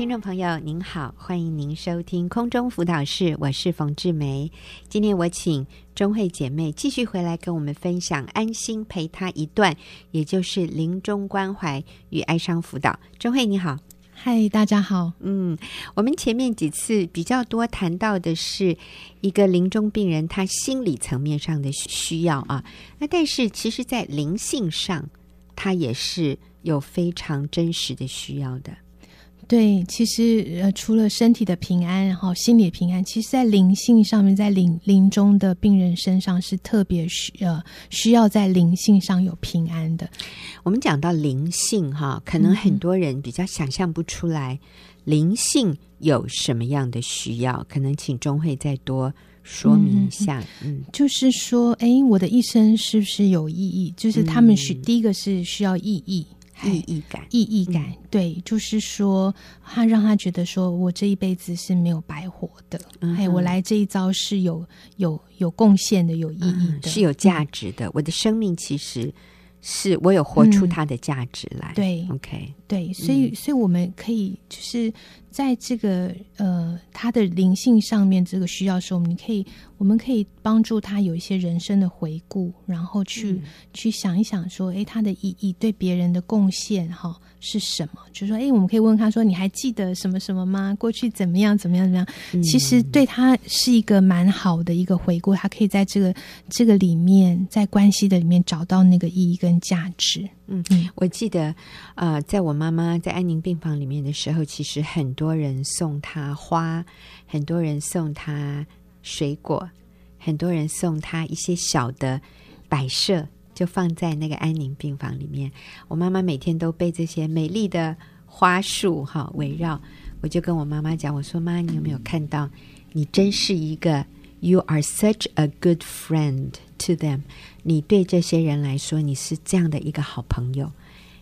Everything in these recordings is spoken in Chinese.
听众朋友您好，欢迎您收听空中辅导室，我是冯志梅。今天我请钟慧姐妹继续回来跟我们分享安心陪她一段，也就是临终关怀与哀伤辅导。钟慧你好，嗨，大家好。嗯，我们前面几次比较多谈到的是一个临终病人他心理层面上的需要啊，那但是其实在灵性上，他也是有非常真实的需要的。对，其实呃，除了身体的平安，然后心理的平安，其实在灵性上面，在临临终的病人身上是特别需呃需要在灵性上有平安的。我们讲到灵性哈，可能很多人比较想象不出来，灵性有什么样的需要，可能请钟慧再多说明一下。嗯，嗯就是说，哎，我的一生是不是有意义？就是他们需、嗯、第一个是需要意义。意义感，意义感，嗯、对，就是说，他让他觉得说，我这一辈子是没有白活的，哎、嗯，我来这一遭是有有有贡献的，有意义的，嗯、是有价值的。我的生命其实是我有活出它的价值来。嗯、对，OK，对，所以，所以我们可以就是。在这个呃，他的灵性上面，这个需要时候，我们可以，我们可以帮助他有一些人生的回顾，然后去、嗯、去想一想，说，哎，他的意义对别人的贡献，哈。是什么？就是说，哎，我们可以问他说：“你还记得什么什么吗？过去怎么样？怎么样？怎么样？”嗯、其实对他是一个蛮好的一个回顾，他可以在这个这个里面，在关系的里面找到那个意义跟价值。嗯嗯，我记得，呃，在我妈妈在安宁病房里面的时候，其实很多人送她花，很多人送她水果，很多人送她一些小的摆设。就放在那个安宁病房里面，我妈妈每天都被这些美丽的花束哈围绕。我就跟我妈妈讲，我说妈，你有没有看到？你真是一个，You are such a good friend to them。你对这些人来说，你是这样的一个好朋友，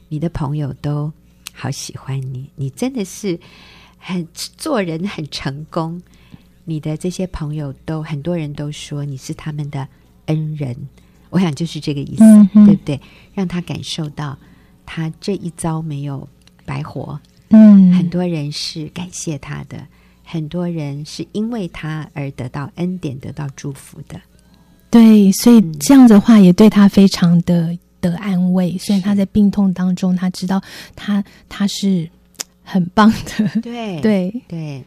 你的朋友都好喜欢你，你真的是很做人很成功。你的这些朋友都很多人都说你是他们的恩人。我想就是这个意思，嗯、对不对？让他感受到他这一遭没有白活。嗯，很多人是感谢他的，很多人是因为他而得到恩典、得到祝福的。对，所以这样的话也对他非常的的安慰。虽然他在病痛当中，他知道他他是很棒的。对对 对。对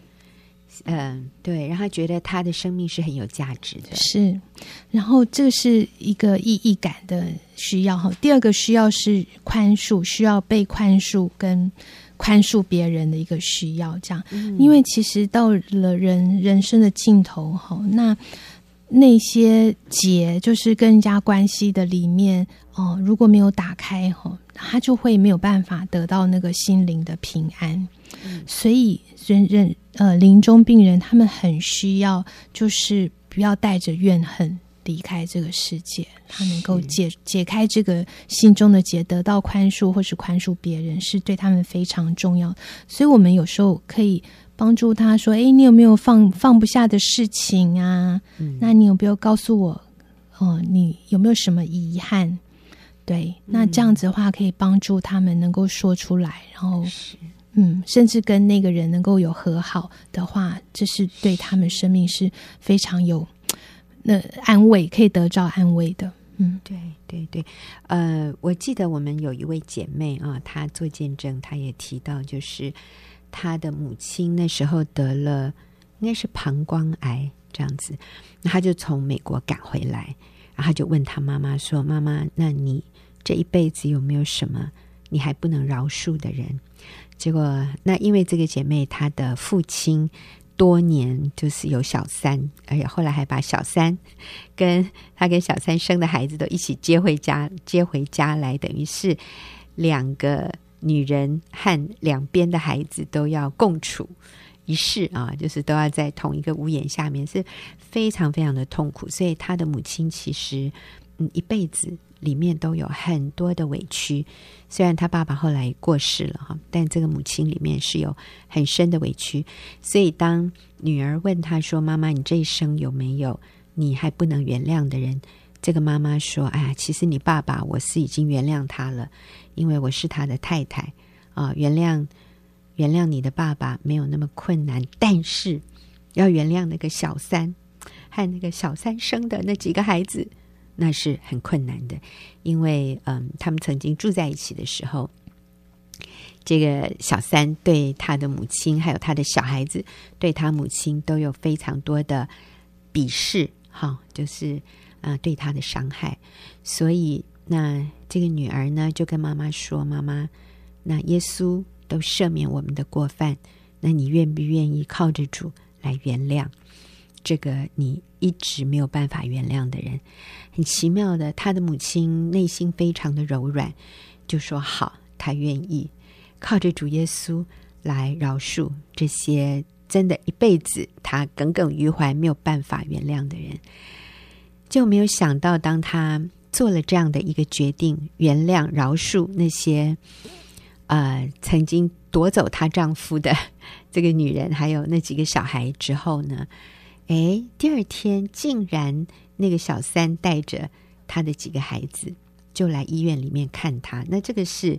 嗯，对，让他觉得他的生命是很有价值的。是，然后这是一个意义感的需要哈。第二个需要是宽恕，需要被宽恕跟宽恕别人的一个需要。这样，嗯、因为其实到了人人生的尽头哈，那那些结就是跟人家关系的里面哦，如果没有打开哈，他就会没有办法得到那个心灵的平安。嗯、所以人人。呃，临终病人他们很需要，就是不要带着怨恨离开这个世界，他能够解解开这个心中的结，得到宽恕或是宽恕别人，是对他们非常重要。所以，我们有时候可以帮助他说：“哎，你有没有放放不下的事情啊？嗯、那你有没有告诉我？哦、呃，你有没有什么遗憾？对，那这样子的话，可以帮助他们能够说出来，然后。”嗯，甚至跟那个人能够有和好的话，这是对他们生命是非常有那安慰，可以得到安慰的。嗯，对对对。呃，我记得我们有一位姐妹啊，她做见证，她也提到，就是他的母亲那时候得了应该是膀胱癌这样子，那她就从美国赶回来，然后就问她妈妈说：“妈妈，那你这一辈子有没有什么你还不能饶恕的人？”结果，那因为这个姐妹她的父亲多年就是有小三，而且后来还把小三跟她跟小三生的孩子都一起接回家，接回家来，等于是两个女人和两边的孩子都要共处一室啊，就是都要在同一个屋檐下面，是非常非常的痛苦。所以她的母亲其实嗯一辈子。里面都有很多的委屈，虽然他爸爸后来过世了哈，但这个母亲里面是有很深的委屈。所以当女儿问他说：“妈妈，你这一生有没有你还不能原谅的人？”这个妈妈说：“哎呀，其实你爸爸我是已经原谅他了，因为我是他的太太啊，原谅原谅你的爸爸没有那么困难，但是要原谅那个小三和那个小三生的那几个孩子，那是很困难的，因为嗯，他们曾经住在一起的时候，这个小三对他的母亲还有他的小孩子，对他母亲都有非常多的鄙视，哈，就是啊、对他的伤害，所以那这个女儿呢，就跟妈妈说：“妈妈，那耶稣。”都赦免我们的过犯，那你愿不愿意靠着主来原谅这个你一直没有办法原谅的人？很奇妙的，他的母亲内心非常的柔软，就说好，他愿意靠着主耶稣来饶恕这些真的一辈子他耿耿于怀没有办法原谅的人。就没有想到，当他做了这样的一个决定，原谅饶恕那些。呃，曾经夺走她丈夫的这个女人，还有那几个小孩之后呢，哎，第二天竟然那个小三带着她的几个孩子就来医院里面看她。那这个是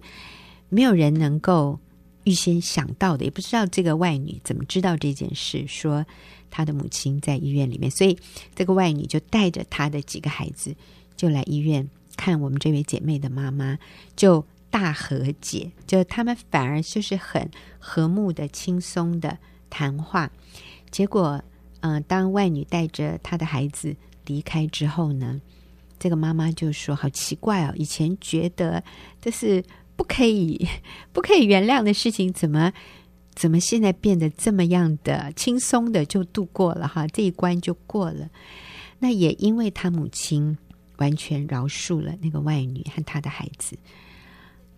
没有人能够预先想到的，也不知道这个外女怎么知道这件事，说她的母亲在医院里面，所以这个外女就带着她的几个孩子就来医院看我们这位姐妹的妈妈，就。大和解，就他们反而就是很和睦的、轻松的谈话。结果，嗯、当外女带着她的孩子离开之后呢，这个妈妈就说：“好奇怪哦，以前觉得这是不可以、不可以原谅的事情，怎么怎么现在变得这么样的轻松的就度过了哈？这一关就过了。那也因为他母亲完全饶恕了那个外女和她的孩子。”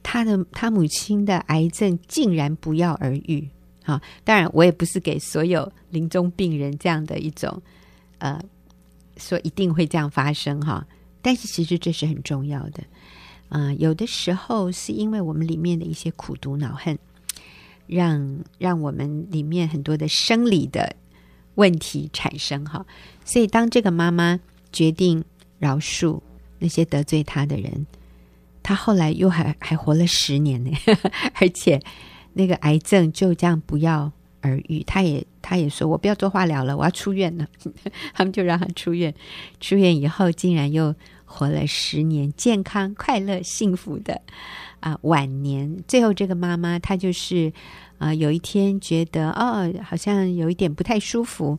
他的他母亲的癌症竟然不药而愈，哈！当然，我也不是给所有临终病人这样的一种，呃，说一定会这样发生哈。但是其实这是很重要的，啊、有的时候是因为我们里面的一些苦毒恼恨，让让我们里面很多的生理的问题产生哈。所以当这个妈妈决定饶恕那些得罪他的人。他后来又还还活了十年呢，而且那个癌症就这样不药而愈。他也他也说，我不要做化疗了，我要出院了。他们就让他出院，出院以后竟然又活了十年，健康、快乐、幸福的啊、晚年。最后这个妈妈她就是啊、有一天觉得哦，好像有一点不太舒服，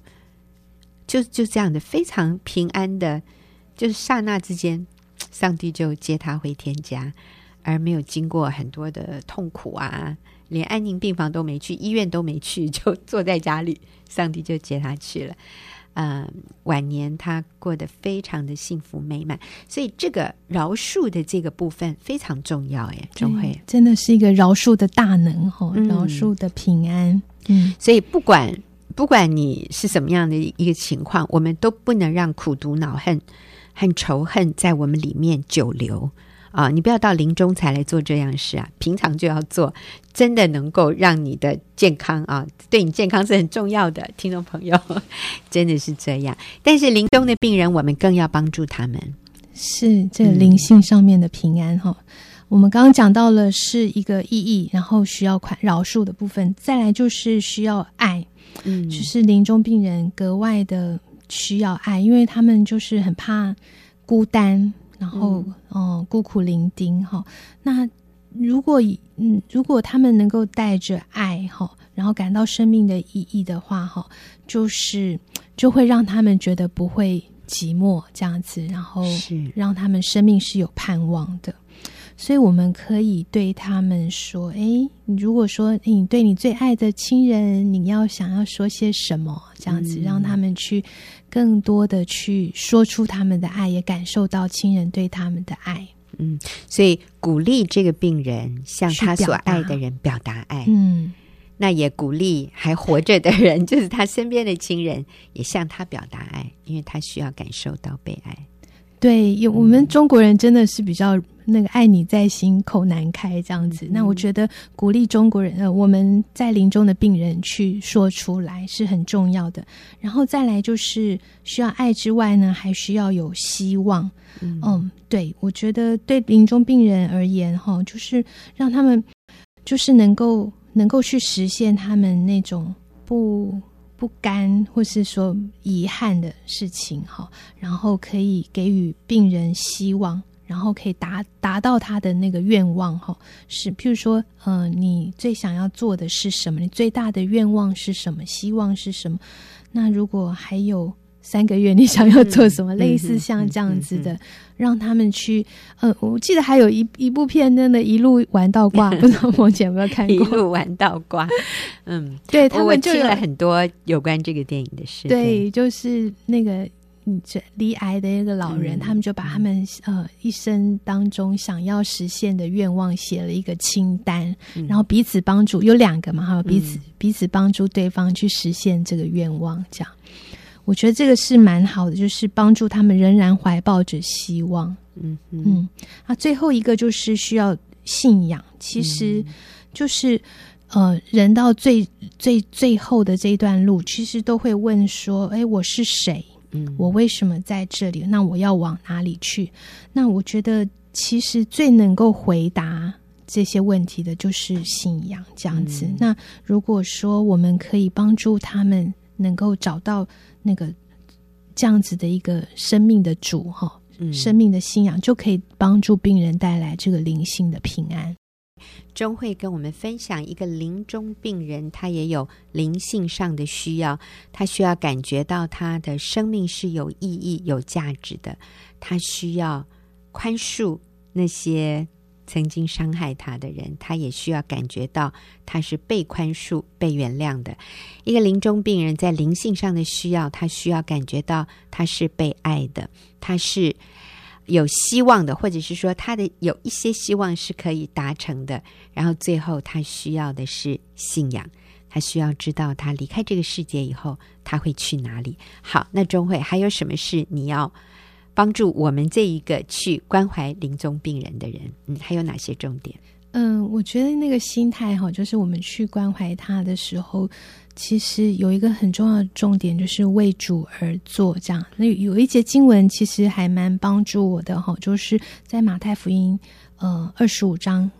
就就这样的非常平安的，就是刹那之间。上帝就接他回天家，而没有经过很多的痛苦啊，连安宁病房都没去，医院都没去，就坐在家里，上帝就接他去了。嗯，晚年他过得非常的幸福美满，所以这个饶恕的这个部分非常重要。哎，钟慧真的是一个饶恕的大能哈，饶恕的平安。嗯，所以不管不管你是什么样的一个情况，我们都不能让苦毒恼恨。和仇恨在我们里面久留啊！你不要到临终才来做这样事啊，平常就要做，真的能够让你的健康啊，对你健康是很重要的，听众朋友，真的是这样。但是临终的病人，我们更要帮助他们，是这个灵性上面的平安哈、嗯。我们刚刚讲到了是一个意义，然后需要宽饶恕的部分，再来就是需要爱，嗯，就是临终病人格外的。需要爱，因为他们就是很怕孤单，然后嗯、呃、孤苦伶仃哈。那如果嗯，如果他们能够带着爱哈，然后感到生命的意义的话哈，就是就会让他们觉得不会寂寞这样子，然后是让他们生命是有盼望的。所以我们可以对他们说：“哎，你如果说你对你最爱的亲人，你要想要说些什么？这样子让他们去更多的去说出他们的爱，也感受到亲人对他们的爱。嗯，所以鼓励这个病人向他所爱的人表达爱。嗯，那也鼓励还活着的人，就是他身边的亲人，也向他表达爱，因为他需要感受到被爱。对，有我们中国人真的是比较。”那个爱你在心，口难开这样子。那我觉得鼓励中国人，呃，我们在临终的病人去说出来是很重要的。然后再来就是需要爱之外呢，还需要有希望。嗯，嗯对，我觉得对临终病人而言，哈，就是让他们就是能够能够去实现他们那种不不甘或是说遗憾的事情哈，然后可以给予病人希望。然后可以达达到他的那个愿望哈，是譬如说，呃，你最想要做的是什么？你最大的愿望是什么？希望是什么？那如果还有三个月，你想要做什么？嗯、类似像这样子的，嗯嗯嗯、让他们去。呃，我记得还有一一部片，真的一路玩到挂，不知道萌姐有没有看过？一路玩到挂，嗯，对他们就有很多有关这个电影的事。对，就是那个。嗯，这离癌的一个老人，嗯、他们就把他们呃一生当中想要实现的愿望写了一个清单，嗯、然后彼此帮助，有两个嘛哈，彼此、嗯、彼此帮助对方去实现这个愿望，这样，我觉得这个是蛮好的，就是帮助他们仍然怀抱着希望。嗯嗯，嗯，啊，最后一个就是需要信仰，其实就是、嗯、呃，人到最最最后的这一段路，其实都会问说，哎，我是谁？嗯我为什么在这里？那我要往哪里去？那我觉得，其实最能够回答这些问题的，就是信仰这样子。嗯、那如果说我们可以帮助他们，能够找到那个这样子的一个生命的主，哈，生命的信仰，就可以帮助病人带来这个灵性的平安。钟慧跟我们分享一个临终病人，他也有灵性上的需要，他需要感觉到他的生命是有意义、有价值的，他需要宽恕那些曾经伤害他的人，他也需要感觉到他是被宽恕、被原谅的。一个临终病人在灵性上的需要，他需要感觉到他是被爱的，他是。有希望的，或者是说他的有一些希望是可以达成的，然后最后他需要的是信仰，他需要知道他离开这个世界以后他会去哪里。好，那钟慧还有什么事你要帮助我们这一个去关怀临终病人的人？嗯，还有哪些重点？嗯，我觉得那个心态哈，就是我们去关怀他的时候。其实有一个很重要的重点，就是为主而做。这样，那有一节经文其实还蛮帮助我的哈，就是在马太福音呃二十五章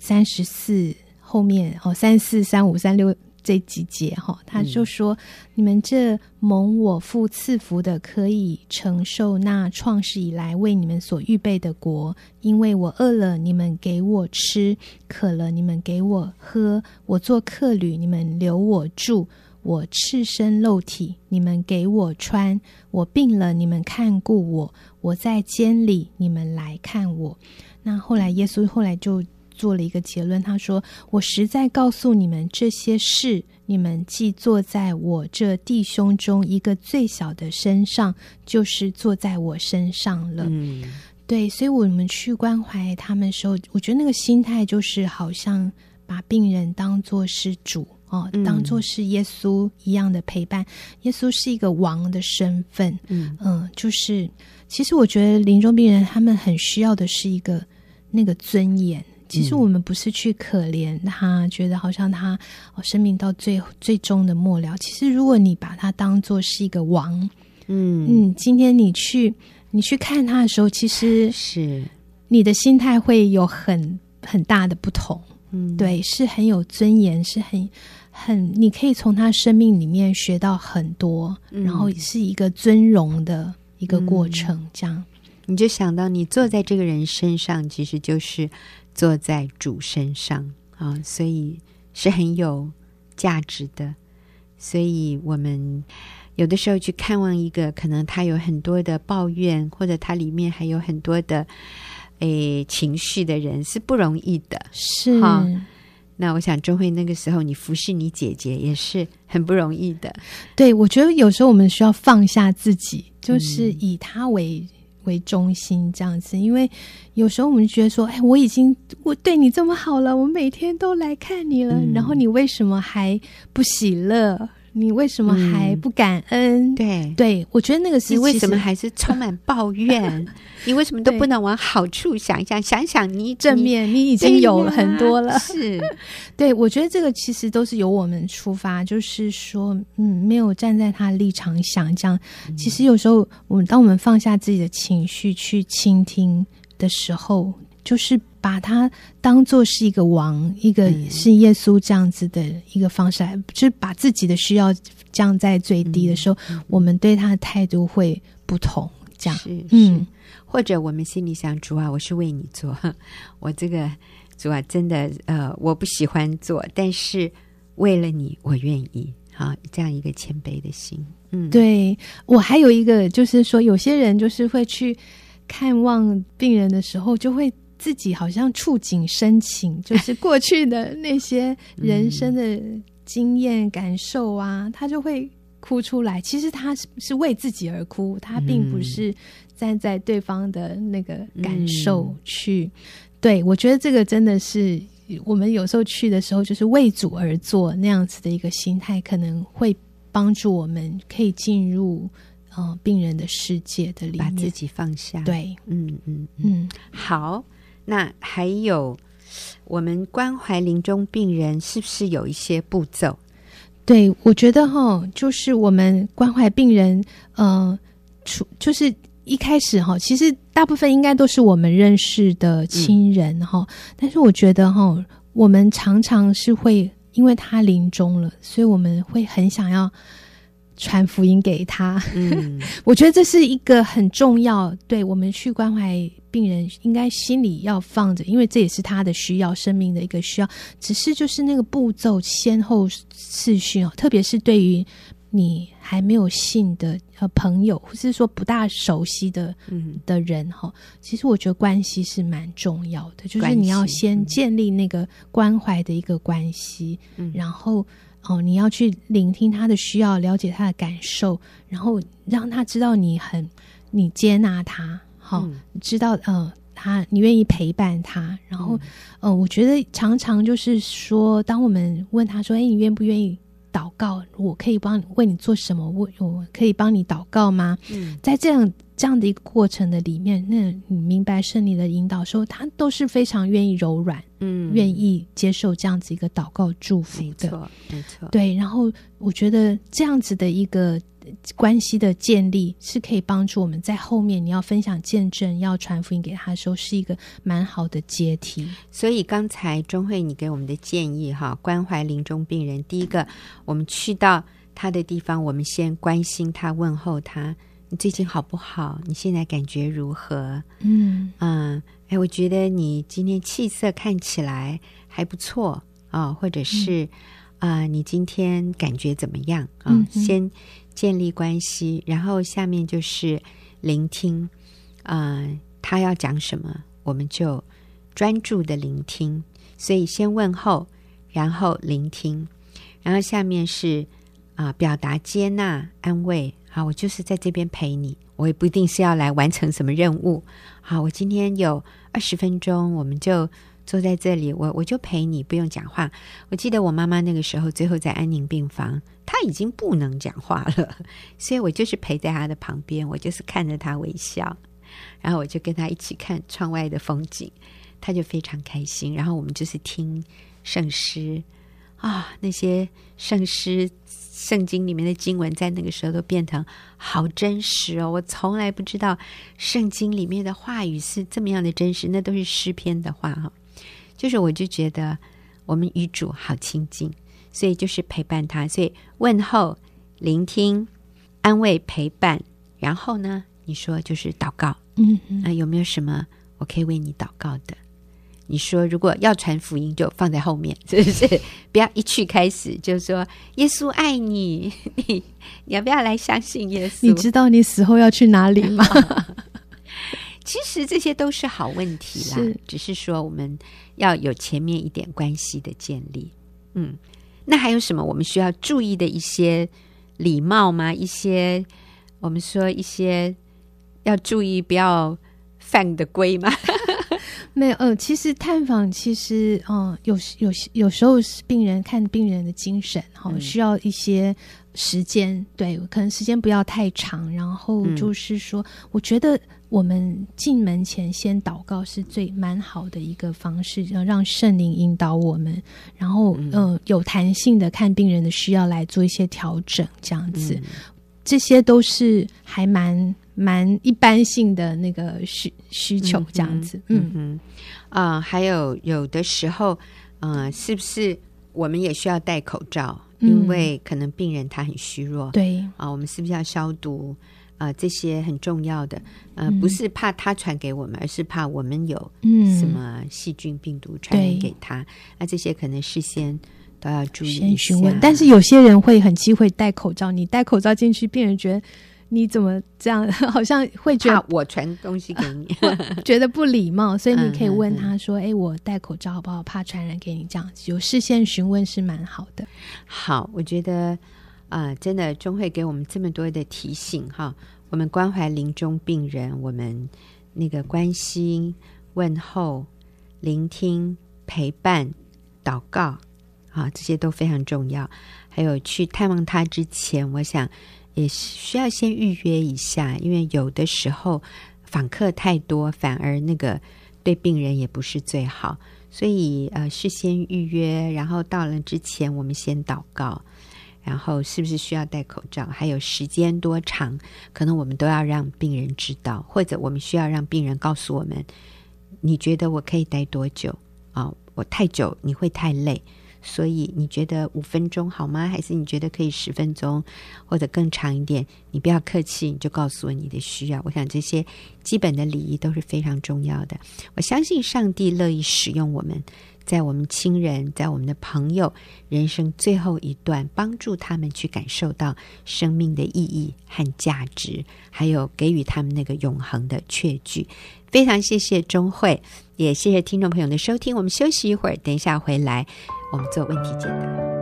三十四后面哦，三四三五三六。这几节哈，他就说：“你们这蒙我父赐福的，可以承受那创世以来为你们所预备的国。因为我饿了，你们给我吃；渴了，你们给我喝；我做客旅，你们留我住；我赤身露体，你们给我穿；我病了，你们看顾我；我在监里，你们来看我。”那后来耶稣后来就。做了一个结论，他说：“我实在告诉你们，这些事你们既坐在我这弟兄中一个最小的身上，就是坐在我身上了。”嗯，对，所以我们去关怀他们的时候，我觉得那个心态就是好像把病人当作是主哦，当作是耶稣一样的陪伴。嗯，耶稣是一个王的身份，嗯嗯，就是其实我觉得临终病人他们很需要的是一个那个尊严。其实我们不是去可怜他，嗯、觉得好像他生命到最最终的末了。其实，如果你把他当做是一个王，嗯嗯，今天你去你去看他的时候，其实是你的心态会有很很大的不同。嗯，对，是很有尊严，是很很，你可以从他生命里面学到很多，嗯、然后是一个尊荣的一个过程。嗯、这样，你就想到你坐在这个人身上，其实就是。坐在主身上啊，所以是很有价值的。所以我们有的时候去看望一个，可能他有很多的抱怨，或者他里面还有很多的诶情绪的人，是不容易的。是哈，那我想钟慧那个时候你服侍你姐姐也是很不容易的。对，我觉得有时候我们需要放下自己，就是以他为。嗯为中心这样子，因为有时候我们觉得说，哎，我已经我对你这么好了，我每天都来看你了，嗯、然后你为什么还不喜乐？你为什么还不感恩？嗯、对，对我觉得那个是你为什么还是充满抱怨？你为什么都不能往好处想一想？想想你正面，你，已经有了很多了。是，对我觉得这个其实都是由我们出发，就是说，嗯，没有站在他立场想这样。其实有时候，我们当我们放下自己的情绪去倾听的时候，就是把他当做是一个王，一个是耶稣这样子的一个方式来，嗯、就是把自己的需要降在最低的时候，嗯、我们对他的态度会不同。这样是，嗯，或者我们心里想，主啊，我是为你做，我这个主啊，真的呃，我不喜欢做，但是为了你，我愿意。好，这样一个谦卑的心。嗯，对，我还有一个，就是说，有些人就是会去看望病人的时候，就会自己好像触景生情，就是过去的那些人生的经验感受啊，嗯、他就会哭出来。其实他是是为自己而哭，他并不是站在对方的那个感受去。嗯、对，我觉得这个真的是。我们有时候去的时候，就是为主而做那样子的一个心态，可能会帮助我们可以进入呃病人的世界的里面，把自己放下。对，嗯嗯嗯，嗯好。那还有我们关怀临终病人，是不是有一些步骤？对，我觉得哈，就是我们关怀病人，呃，除就是。一开始哈，其实大部分应该都是我们认识的亲人哈，嗯、但是我觉得哈，我们常常是会因为他临终了，所以我们会很想要传福音给他。嗯，我觉得这是一个很重要，对我们去关怀病人应该心里要放着，因为这也是他的需要，生命的一个需要。只是就是那个步骤先后次序哦，特别是对于。你还没有信的呃朋友，或是说不大熟悉的嗯的人哈，其实我觉得关系是蛮重要的，就是你要先建立那个关怀的一个关系，嗯，然后哦你要去聆听他的需要，了解他的感受，然后让他知道你很你接纳他，好，嗯，知道呃他你愿意陪伴他，然后嗯，呃，我觉得常常就是说，当我们问他说，哎，你愿不愿意？祷告，我可以帮你为你做什么？我我可以帮你祷告吗？嗯，在这样这样的一个过程的里面，那你明白圣灵的引导时候，他都是非常愿意柔软，嗯，愿意接受这样子一个祷告祝福的，没错，没错。对，然后我觉得这样子的一个。关系的建立是可以帮助我们在后面，你要分享见证、要传福音给他的时候，是一个蛮好的阶梯。所以刚才钟慧你给我们的建议哈，关怀临终病人，第一个，我们去到他的地方，我们先关心他，问候他，你最近好不好？你现在感觉如何？嗯嗯，哎，我觉得你今天气色看起来还不错啊、哦，或者是啊、你今天感觉怎么样啊？先。建立关系，然后下面就是聆听，啊、他要讲什么，我们就专注的聆听。所以先问候，然后聆听，然后下面是啊、表达接纳、安慰。好，我就是在这边陪你，我也不一定是要来完成什么任务。好，我今天有二十分钟，我们就。坐在这里，我我就陪你，不用讲话。我记得我妈妈那个时候，最后在安宁病房，她已经不能讲话了，所以我就是陪在她的旁边，我就是看着她微笑，然后我就跟她一起看窗外的风景，她就非常开心。然后我们就是听圣诗啊，那些圣诗、圣经里面的经文，在那个时候都变成好真实哦！我从来不知道圣经里面的话语是这么样的真实，那都是诗篇的话哈。就是，我就觉得我们与主好亲近，所以就是陪伴他，所以问候、聆听、安慰、陪伴，然后呢，你说就是祷告，嗯嗯，那有没有什么我可以为你祷告的？你说如果要传福音，就放在后面，是不是？不要一去开始就说耶稣爱你，你你要不要来相信耶稣？你知道你死后要去哪里吗？其实这些都是好问题啦，是只是说我们要有前面一点关系的建立。嗯，那还有什么我们需要注意的一些礼貌吗？一些我们说一些要注意不要犯的规吗？没有，嗯，其实探访其实，嗯，有有有时候是病人看病人的精神，哈、嗯，需要一些时间，对，可能时间不要太长。然后就是说，嗯、我觉得。我们进门前先祷告是最蛮好的一个方式，要让圣灵引导我们，然后嗯、呃，有弹性的看病人的需要来做一些调整，这样子，嗯、这些都是还蛮蛮一般性的那个需需求这样子。嗯嗯啊、呃，还有有的时候，嗯、呃，是不是我们也需要戴口罩？因为可能病人他很虚弱。对啊、呃，我们是不是要消毒？啊、呃，这些很重要的。呃，不是怕他传给我们，而是怕我们有什么细菌、病毒传染给他。那这些可能事先都要注意一下。询问。但是有些人会很忌讳戴口罩，你戴口罩进去，病人觉得。你怎么这样？好像会觉得我传东西给你，觉得不礼貌，所以你可以问他说：“哎、嗯嗯嗯，我戴口罩好不好？怕传染给你。”这样子有事先询问是蛮好的。好，我觉得啊、呃，真的钟慧给我们这么多的提醒哈。我们关怀临终病人，我们那个关心、问候、聆听、陪伴、祷告啊，这些都非常重要。还有去探望他之前，我想。也需要先预约一下，因为有的时候访客太多，反而那个对病人也不是最好。所以呃，事先预约，然后到了之前，我们先祷告，然后是不是需要戴口罩，还有时间多长，可能我们都要让病人知道，或者我们需要让病人告诉我们，你觉得我可以待多久啊？哦，我太久你会太累。所以你觉得五分钟好吗？还是你觉得可以十分钟，或者更长一点？你不要客气，你就告诉我你的需要。我想这些基本的礼仪都是非常重要的。我相信上帝乐意使用我们，在我们亲人、在我们的朋友人生最后一段，帮助他们去感受到生命的意义和价值，还有给予他们那个永恒的确据。非常谢谢钟慧，也谢谢听众朋友的收听。我们休息一会儿，等一下回来。我们做问题解答。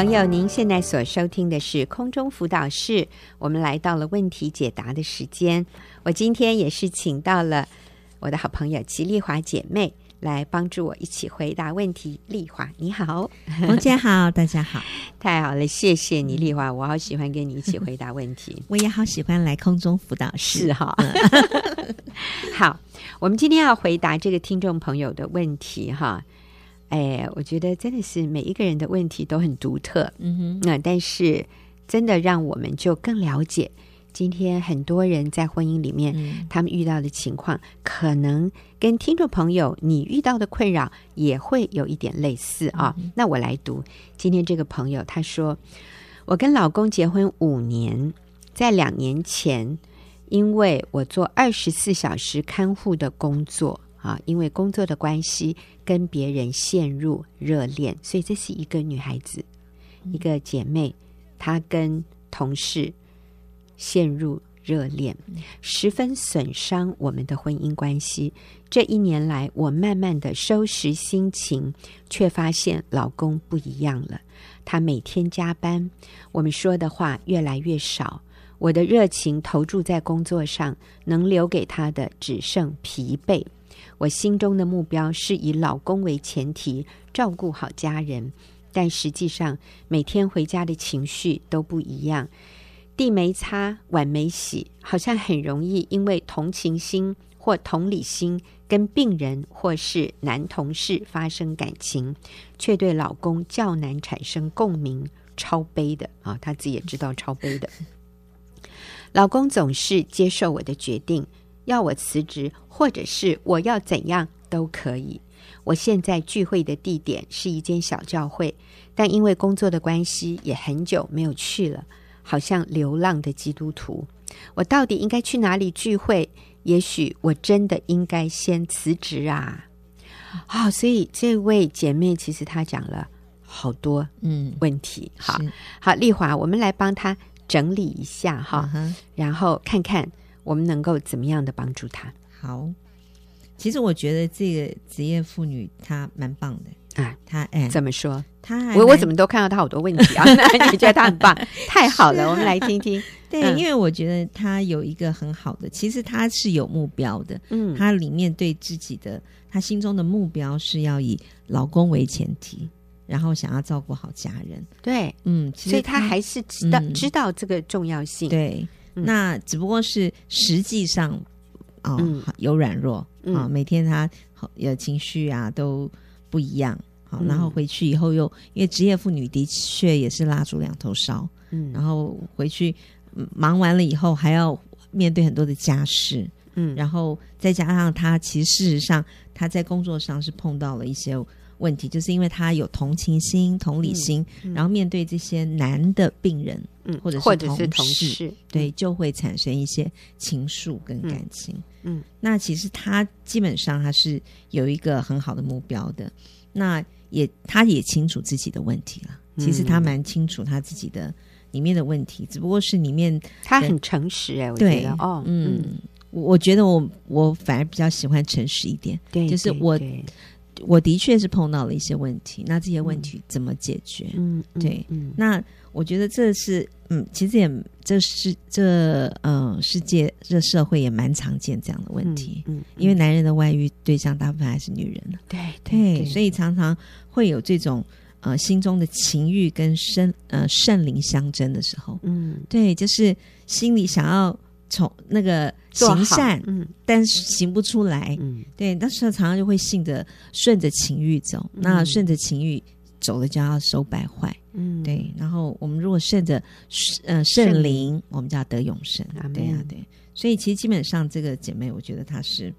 朋友，您现在所收听的是空中辅导室，我们来到了问题解答的时间。我今天也是请到了我的好朋友齐丽华姐妹来帮助我一起回答问题。丽华，你好，冯姐好，大家好，太好了，谢谢你，丽华，我好喜欢跟你一起回答问题。我也好喜欢来空中辅导室，哈。好，我们今天要回答这个听众朋友的问题哈。哎，我觉得真的是每一个人的问题都很独特，嗯哼，那但是真的让我们就更了解今天很多人在婚姻里面，嗯，他们遇到的情况，可能跟听众朋友你遇到的困扰也会有一点类似啊。嗯，那我来读今天这个朋友，他说：“我跟老公结婚五年，在两年前，因为我做二十四小时看护的工作。”啊，因为工作的关系跟别人陷入热恋，所以这是一个女孩子，一个姐妹，她跟同事陷入热恋，十分损伤我们的婚姻关系。这一年来，我慢慢的收拾心情，却发现老公不一样了。他每天加班，我们说的话越来越少，我的热情投注在工作上，能留给他的只剩疲惫。我心中的目标是以老公为前提，照顾好家人，但实际上每天回家的情绪都不一样。地没擦，碗没洗，好像很容易因为同情心或同理心跟病人或是男同事发生感情，却对老公较难产生共鸣，超悲的啊！他自己也知道超悲的。老公总是接受我的决定。要我辞职，或者是我要怎样都可以。我现在聚会的地点是一间小教会，但因为工作的关系，也很久没有去了，好像流浪的基督徒。我到底应该去哪里聚会？也许我真的应该先辞职啊！好、哦，所以这位姐妹其实她讲了好多嗯问题。嗯、好好，丽华，我们来帮她整理一下哈、嗯，然后看看。我们能够怎么样的帮助她？好，其实我觉得这个职业妇女她蛮棒的啊。她哎，怎么说？她我我怎么都看到她好多问题啊？你觉得她很棒？太好了，我们来听听。对、嗯，因为我觉得她有一个很好的，其实她是有目标的。嗯，她里面对自己的，她心中的目标是要以老公为前提，然后想要照顾好家人。对，嗯，所以他还是知道、嗯、知道这个重要性。对，嗯、那只不过是实际上哦、嗯、有软弱啊、嗯。哦，每天他有情绪啊都不一样。好，然后回去以后又因为职业妇女的确也是蜡烛两头烧，嗯，然后回去忙完了以后还要面对很多的家事，嗯，然后再加上他其实事实上他在工作上是碰到了一些问题，就是因为他有同情心、同理心，嗯嗯、然后面对这些男的病人，嗯，或者是同事，同事对，就会产生一些情愫跟感情，嗯，嗯那其实他基本上他是有一个很好的目标的，那。也，他也清楚自己的问题了。其实他蛮清楚他自己的里面的问题，嗯、只不过是里面他很诚实哎、欸，我觉得哦，嗯，嗯我觉得我我反而比较喜欢诚实一点。对，就是我我的确是碰到了一些问题，那这些问题怎么解决？嗯，对，嗯，那我觉得这是。嗯，其实也这是这嗯、呃，世界这社会也蛮常见这样的问题，嗯，嗯，因为男人的外遇对象大部分还是女人，对对，对，所以常常会有这种呃心中的情欲跟圣呃圣灵相争的时候，嗯，对，就是心里想要从那个行善，嗯，但是行不出来，嗯，对，但是常常就会信着顺着情欲走，嗯、那顺着情欲走了就要收败坏。嗯，对。然后我们如果顺着呃圣灵，我们就要得永生。对呀、啊，对。所以其实基本上这个姐妹，我觉得她是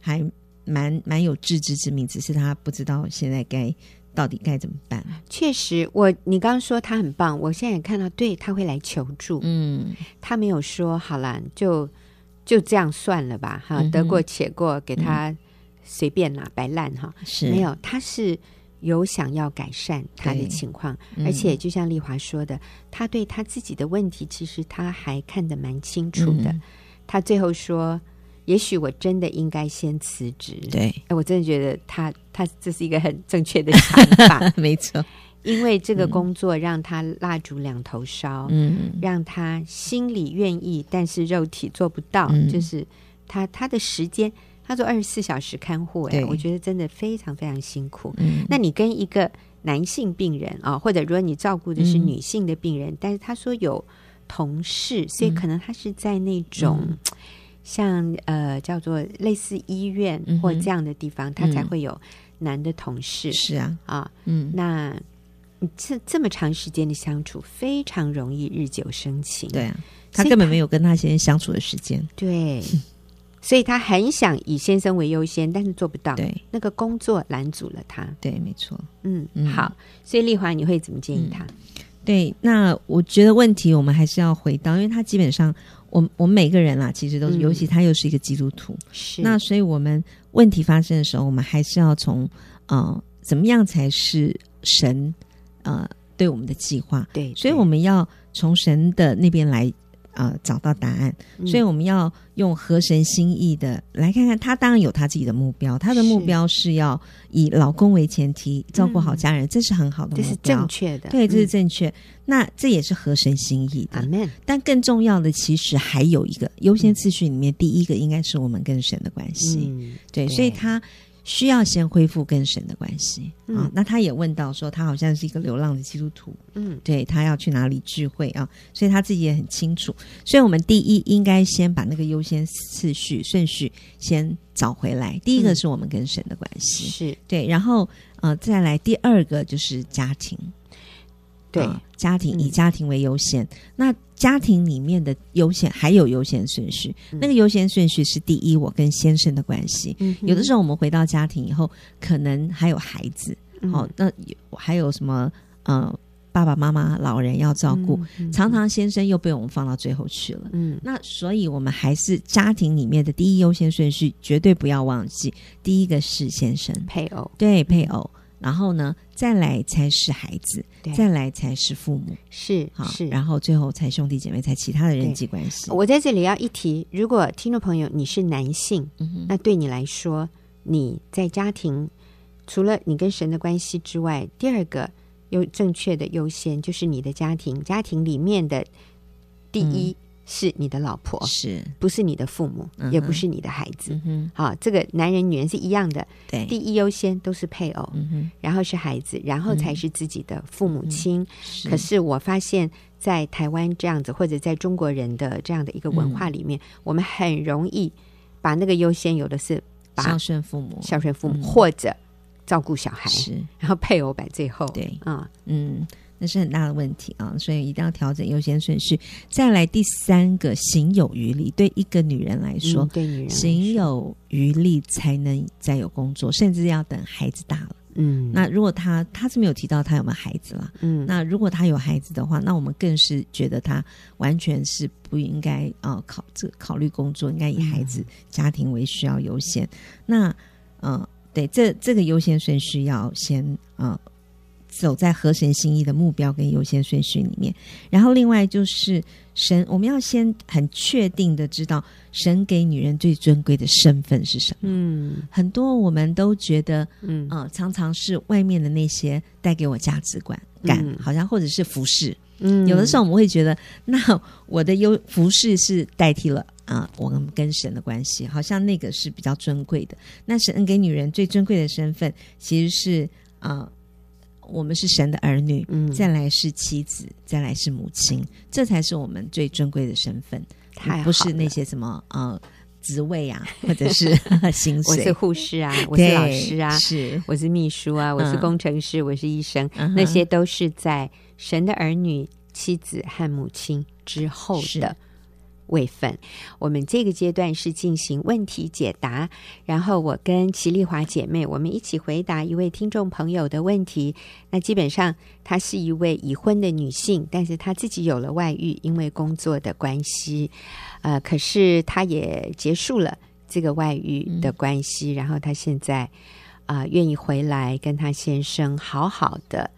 还蛮蛮有自知之明，只是她不知道现在该到底该怎么办。确实，我你刚刚说他很棒，我现在也看到，对，他会来求助。嗯，他没有说好了，就就这样算了吧，哈，得过且过，给他随便啦，摆烂哈。是没有，他是。有想要改善他的情况，嗯、而且就像丽华说的，他对他自己的问题，其实他还看得蛮清楚的。嗯、他最后说：“也许我真的应该先辞职。”对，哎，我真的觉得他他这是一个很正确的 想法，没错。因为这个工作让他蜡烛两头烧，嗯，让他心里愿意，但是肉体做不到，嗯、就是他他的时间。他做二十四小时看护，哎，我觉得真的非常非常辛苦。嗯，那你跟一个男性病人啊，或者如果你照顾的是女性的病人，嗯、但是他说有同事，所以可能他是在那种、嗯、像呃叫做类似医院或这样的地方，嗯、他才会有男的同事。是啊，啊，嗯，那这这么长时间的相处，非常容易日久生情。对啊，他根本没有跟他先生相处的时间。对。所以他很想以先生为优先，但是做不到。对，那个工作拦阻了他。对，没错。嗯，嗯好。所以丽华，你会怎么建议他？嗯、对，那我觉得问题我们还是要回到，因为他基本上，我我们每个人啦，其实都是，嗯、尤其他又是一个基督徒。是。那所以我们问题发生的时候，我们还是要从呃，怎么样才是神呃对我们的计划？对，对。所以我们要从神的那边来。呃，找到答案，所以我们要用合神心意的来看看。他当然有他自己的目标，他的目标是要以老公为前提，照顾好家人，这是很好的目标，这是正确的。对，这是正确。那这也是合神心意的。但更重要的，其实还有一个优先次序里面，第一个应该是我们跟神的关系。对，所以他。需要先恢复跟神的关系啊。那他也问到说，他好像是一个流浪的基督徒，嗯，对，他要去哪里聚会啊？所以他自己也很清楚。所以我们第一应该先把那个优先次序顺序先找回来。第一个是我们跟神的关系，嗯、是对，然后呃再来第二个就是家庭。对、啊，家庭以家庭为优先。嗯、那家庭里面的优先还有优先顺序，嗯、那个优先顺序是第一，我跟先生的关系。嗯、有的时候我们回到家庭以后，可能还有孩子，哦，那有还有什么？呃，爸爸妈妈、老人要照顾，常常先生又被我们放到最后去了。嗯，那所以我们还是家庭里面的第一优先顺序，绝对不要忘记，第一个是先生。配偶，对配偶。嗯然后呢，再来才是孩子，对。再来才是父母，是好是，然后最后才兄弟姐妹，才其他的人际关系。我在这里要一提，如果听众朋友你是男性，那对你来说，你在家庭除了你跟神的关系之外，第二个优正确的优先就是你的家庭，家庭里面的第一是你的老婆，是。不是你的父母，嗯、也不是你的孩子？好，这个男人女人是一样的，对，第一优先都是配偶，嗯，然后是孩子，然后才是自己的父母亲。嗯、可是我发现，在台湾这样子，或者在中国人的这样的一个文化里面，嗯、我们很容易把那个优先有的是把孝顺父母，孝顺父母，嗯、或者照顾小孩，是，然后配偶摆最后，对，啊，嗯。那是很大的问题啊，所以一定要调整优先顺序。再来第三个，行有余力。对一个女人来说，嗯、对女人行有余力才能再有工作，甚至要等孩子大了。嗯，那如果她她是没有提到她有没有孩子啦，嗯，那如果她有孩子的话，那我们更是觉得她完全是不应该啊、呃、考这考虑工作，应该以孩子、嗯、家庭为需要优先。那嗯、呃，对，这这个优先顺序要先啊。呃走在合神心意的目标跟优先顺序里面，然后另外就是神，我们要先很确定的知道神给女人最尊贵的身份是什么。嗯，很多我们都觉得，嗯啊、呃，常常是外面的那些带给我价值观感，嗯、好像或者是服饰。嗯，有的时候我们会觉得，那我的优服饰是代替了啊，我们跟神的关系，好像那个是比较尊贵的。那神给女人最尊贵的身份，其实是啊。呃我们是神的儿女，嗯，再来是妻子，再来是母亲，这才是我们最尊贵的身份。太不是那些什么呃职位啊，或者是 薪水。我是护士啊，我是老师啊，是我是秘书啊，我是工程师，嗯、我是医生，嗯，那些都是在神的儿女、妻子和母亲之后的。位分，我们这个阶段是进行问题解答，然后我跟齐丽华姐妹，我们一起回答一位听众朋友的问题。那基本上，她是一位已婚的女性，但是她自己有了外遇，因为工作的关系，呃，可是她也结束了这个外遇的关系，嗯、然后她现在啊、呃，愿意回来跟她先生好好的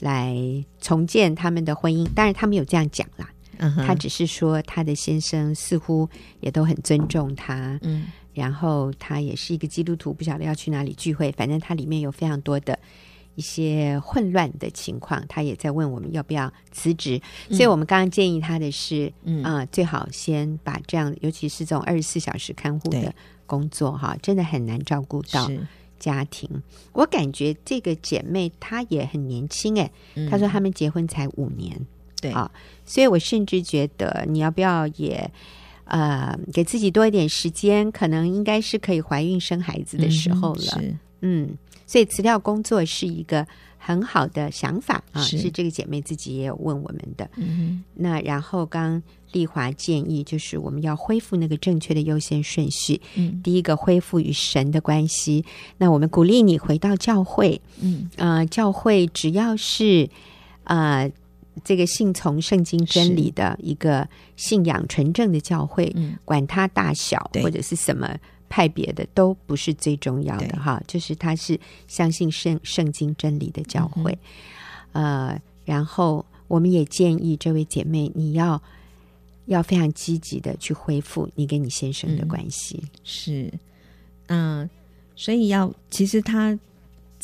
来重建他们的婚姻。当然，他们有这样讲啦。他只是说，他的先生似乎也都很尊重他，嗯，然后他也是一个基督徒，不晓得要去哪里聚会，反正他里面有非常多的一些混乱的情况，他也在问我们要不要辞职，嗯、所以我们刚刚建议他的是，嗯。啊、呃，最好先把这样，尤其是这种二十四小时看护的工作，哈，真的很难照顾到家庭。我感觉这个姐妹她也很年轻，哎、嗯，她说他们结婚才五年。对啊，所以我甚至觉得你要不要也呃给自己多一点时间，可能应该是可以怀孕生孩子的时候了。嗯，嗯，所以辞掉工作是一个很好的想法啊，是，是这个姐妹自己也有问我们的。嗯，那然后刚丽华建议就是我们要恢复那个正确的优先顺序。嗯，第一个恢复与神的关系。那我们鼓励你回到教会。嗯，呃，教会只要是呃。这个信从圣经真理的一个信仰纯正的教会，嗯，管它大小或者是什么派别的都不是最重要的哈，就是它是相信圣圣经真理的教会，嗯。呃，然后我们也建议这位姐妹，你要要非常积极的去恢复你跟你先生的关系。嗯、是，嗯、呃，所以要其实他。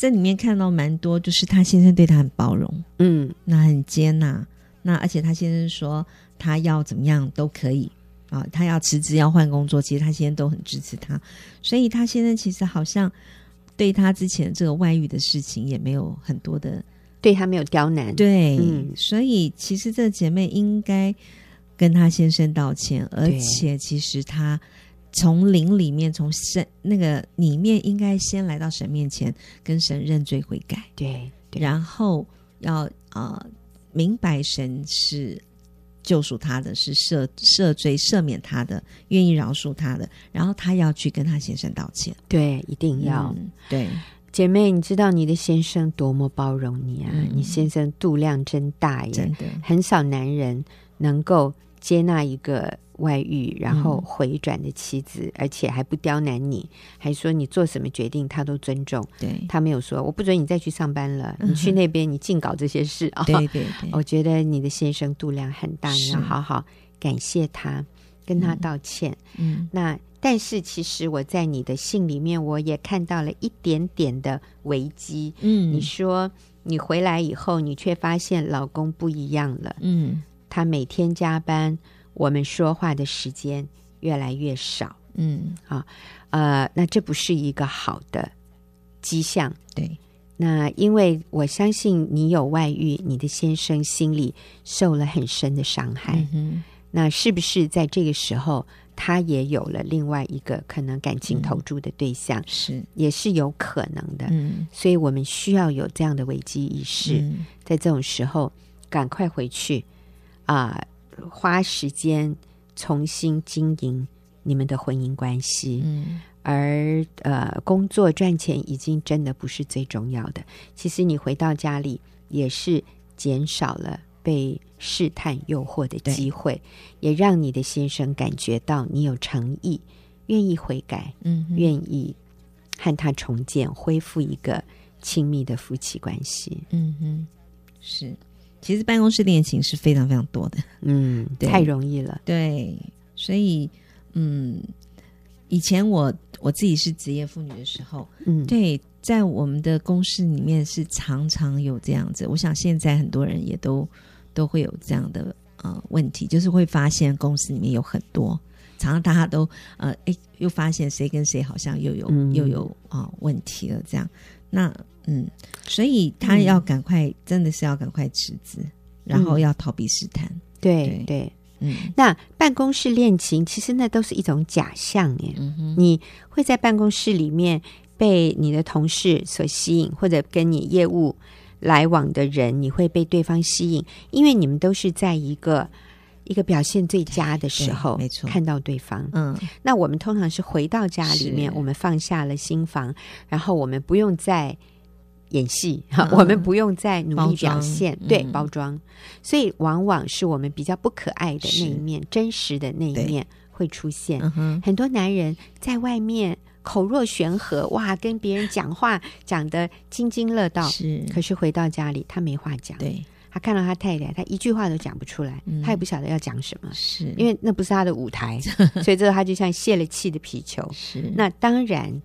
这里面看到蛮多，就是他先生对他很包容，嗯，那很接纳，那而且他先生说他要怎么样都可以啊，他要辞职要换工作，其实他先生都很支持他，所以他先生其实好像对他之前这个外遇的事情也没有很多的，对他没有刁难，对，嗯，所以其实这姐妹应该跟他先生道歉，而且其实他。从灵里面，从神那个里面，应该先来到神面前，跟神认罪悔改。对，对，然后要啊、呃，明白神是救赎他的，是赦赦罪赦免他的，愿意饶恕他的。然后他要去跟他先生道歉。对，一定要。嗯、对，姐妹，你知道你的先生多么包容你啊？嗯、你先生度量真大耶，真的，很少男人能够接纳一个。外遇然后回转的妻子，嗯，而且还不刁难你，还说你做什么决定他都尊重。对，他没有说我不准你再去上班了，嗯，你去那边你尽搞这些事啊。对对 对，我觉得你的先生度量很大，你要好好感谢他，跟他道歉。嗯，那但是其实我在你的信里面，我也看到了一点点的危机。嗯，你说你回来以后，你却发现老公不一样了。嗯，他每天加班。我们说话的时间越来越少。嗯，啊，呃，那这不是一个好的迹象。对，那因为我相信你有外遇，你的先生心里受了很深的伤害。嗯，那是不是在这个时候，他也有了另外一个可能感情投注的对象？嗯、是，也是有可能的。嗯，所以我们需要有这样的危机意识，嗯、在这种时候赶快回去啊、呃，花时间重新经营。你们的婚姻关系，嗯，而呃，工作赚钱已经真的不是最重要的。其实你回到家里也是减少了被试探诱惑的机会，也让你的先生感觉到你有诚意，愿意悔改，嗯，愿意和他重建，恢复一个亲密的夫妻关系。嗯哼，是。其实办公室恋情是非常非常多的，嗯，太容易了，对，所以。嗯，以前我我自己是职业妇女的时候，嗯，对，在我们的公司里面是常常有这样子。我想现在很多人也都都会有这样的呃问题，就是会发现公司里面有很多，常常大家都呃哎又发现谁跟谁好像又有、嗯、又有啊、呃、问题了，这样。那嗯，所以他要赶快，嗯、真的是要赶快辞职，然后要逃避试探。对、嗯、对。对嗯，那办公室恋情其实那都是一种假象耶。你会在办公室里面被你的同事所吸引，或者跟你业务来往的人，你会被对方吸引，因为你们都是在一个一个表现最佳的时候，没错，看到对方。嗯，那我们通常是回到家里面，我们放下了心房，然后我们不用再。演戏哈，我们不用再努力表现，嗯、对包装，所以往往是我们比较不可爱的那一面，真实的那一面会出现。很多男人在外面口若悬河，哇，跟别人讲话讲得津津乐道，是，可是回到家里他没话讲。对，他看到他太太，他一句话都讲不出来，嗯、他也不晓得要讲什么，是。因为那不是他的舞台，所以这他就像泄了气的皮球。是，那当然，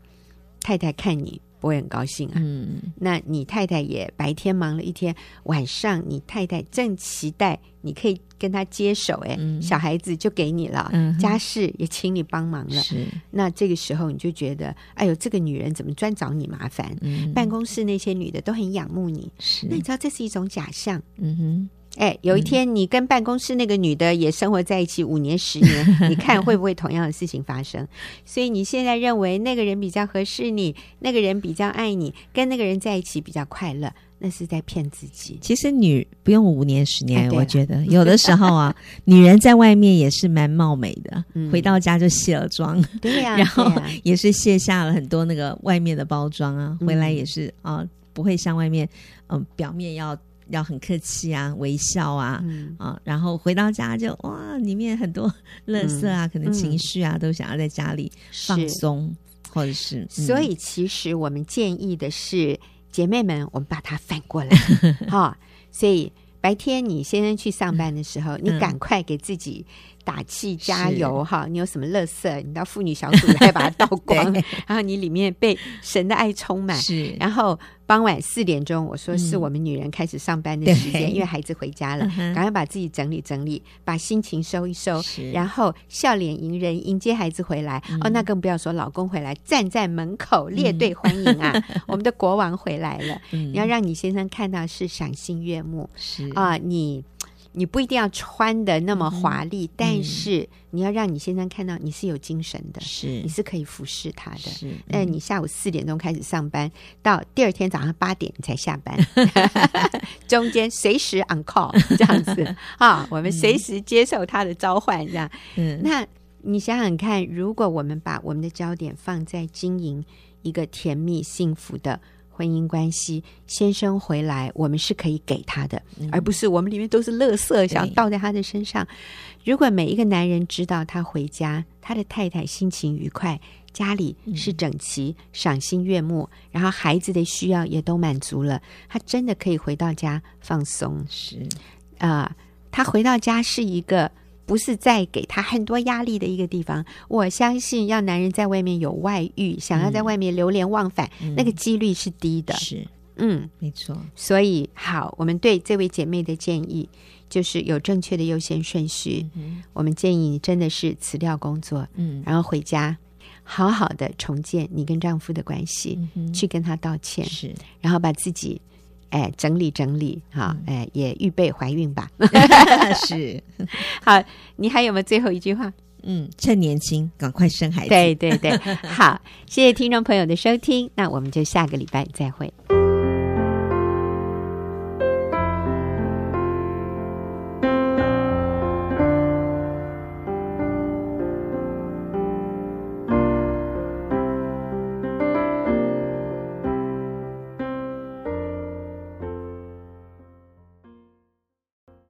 太太看你。我也很高兴啊，嗯，那你太太也白天忙了一天，晚上你太太正期待你可以跟她接手，哎、嗯，小孩子就给你了，嗯，家事也请你帮忙了，是，那这个时候你就觉得，哎呦，这个女人怎么专找你麻烦？嗯，办公室那些女的都很仰慕你，是，那你知道这是一种假象，嗯哼。哎，有一天你跟办公室那个女的也生活在一起五年十年，你看会不会同样的事情发生？所以你现在认为那个人比较合适你，那个人比较爱你，跟那个人在一起比较快乐，那是在骗自己。其实女不用五年十年，哎、我觉得有的时候啊，女人在外面也是蛮貌美的，嗯、回到家就卸了妆，对呀、啊，然后也是卸下了很多那个外面的包装啊，回来也是啊，不会像外面嗯、呃、表面要。要很客气啊，微笑啊，嗯、啊，然后回到家就哇，里面很多垃圾啊，嗯、可能情绪啊，嗯、都想要在家里放松，或者是。嗯、所以，其实我们建议的是，姐妹们，我们把它反过来，哈、哦。所以白天你先生去上班的时候，嗯、你赶快给自己。打气加油哈！你有什么乐色，你到妇女小组来把它倒光，然后你里面被神的爱充满。是，然后傍晚四点钟，我说是我们女人开始上班的时间，嗯、因为孩子回家了，赶快把自己整理整理，把心情收一收，然后笑脸迎人迎接孩子回来。嗯、哦，那更不要说老公回来，站在门口列队欢迎啊！嗯、我们的国王回来了，嗯、你要让你先生看到是赏心悦目，是啊，你。你不一定要穿的那么华丽，嗯、但是你要让你先生看到你是有精神的，是。你是可以服侍他的。是，那你下午四点钟开始上班，到第二天早上八点你才下班，中间随时 on call 这样子。啊，我们随时接受他的召唤，这样。嗯，那你想想看，如果我们把我们的焦点放在经营一个甜蜜幸福的。婚姻关系，先生回来，我们是可以给他的，嗯、而不是我们里面都是垃圾，想倒在他的身上。如果每一个男人知道他回家，他的太太心情愉快，家里是整齐、赏心悦目，嗯、然后孩子的需要也都满足了，他真的可以回到家放松。是啊、呃，他回到家是一个。不是在给他很多压力的一个地方。我相信，要男人在外面有外遇，想要在外面流连忘返，嗯、那个几率是低的。是，嗯，没错。所以，好，我们对这位姐妹的建议，就是有正确的优先顺序。嗯、我们建议你真的是辞掉工作，嗯，然后回家好好的重建你跟丈夫的关系，嗯、去跟他道歉，是，然后把自己哎整理整理，好，嗯、哎也预备怀孕吧。是，好，你还有没有最后一句话？嗯，趁年轻赶快生孩子。对对对，好，谢谢听众朋友的收听，那我们就下个礼拜再会。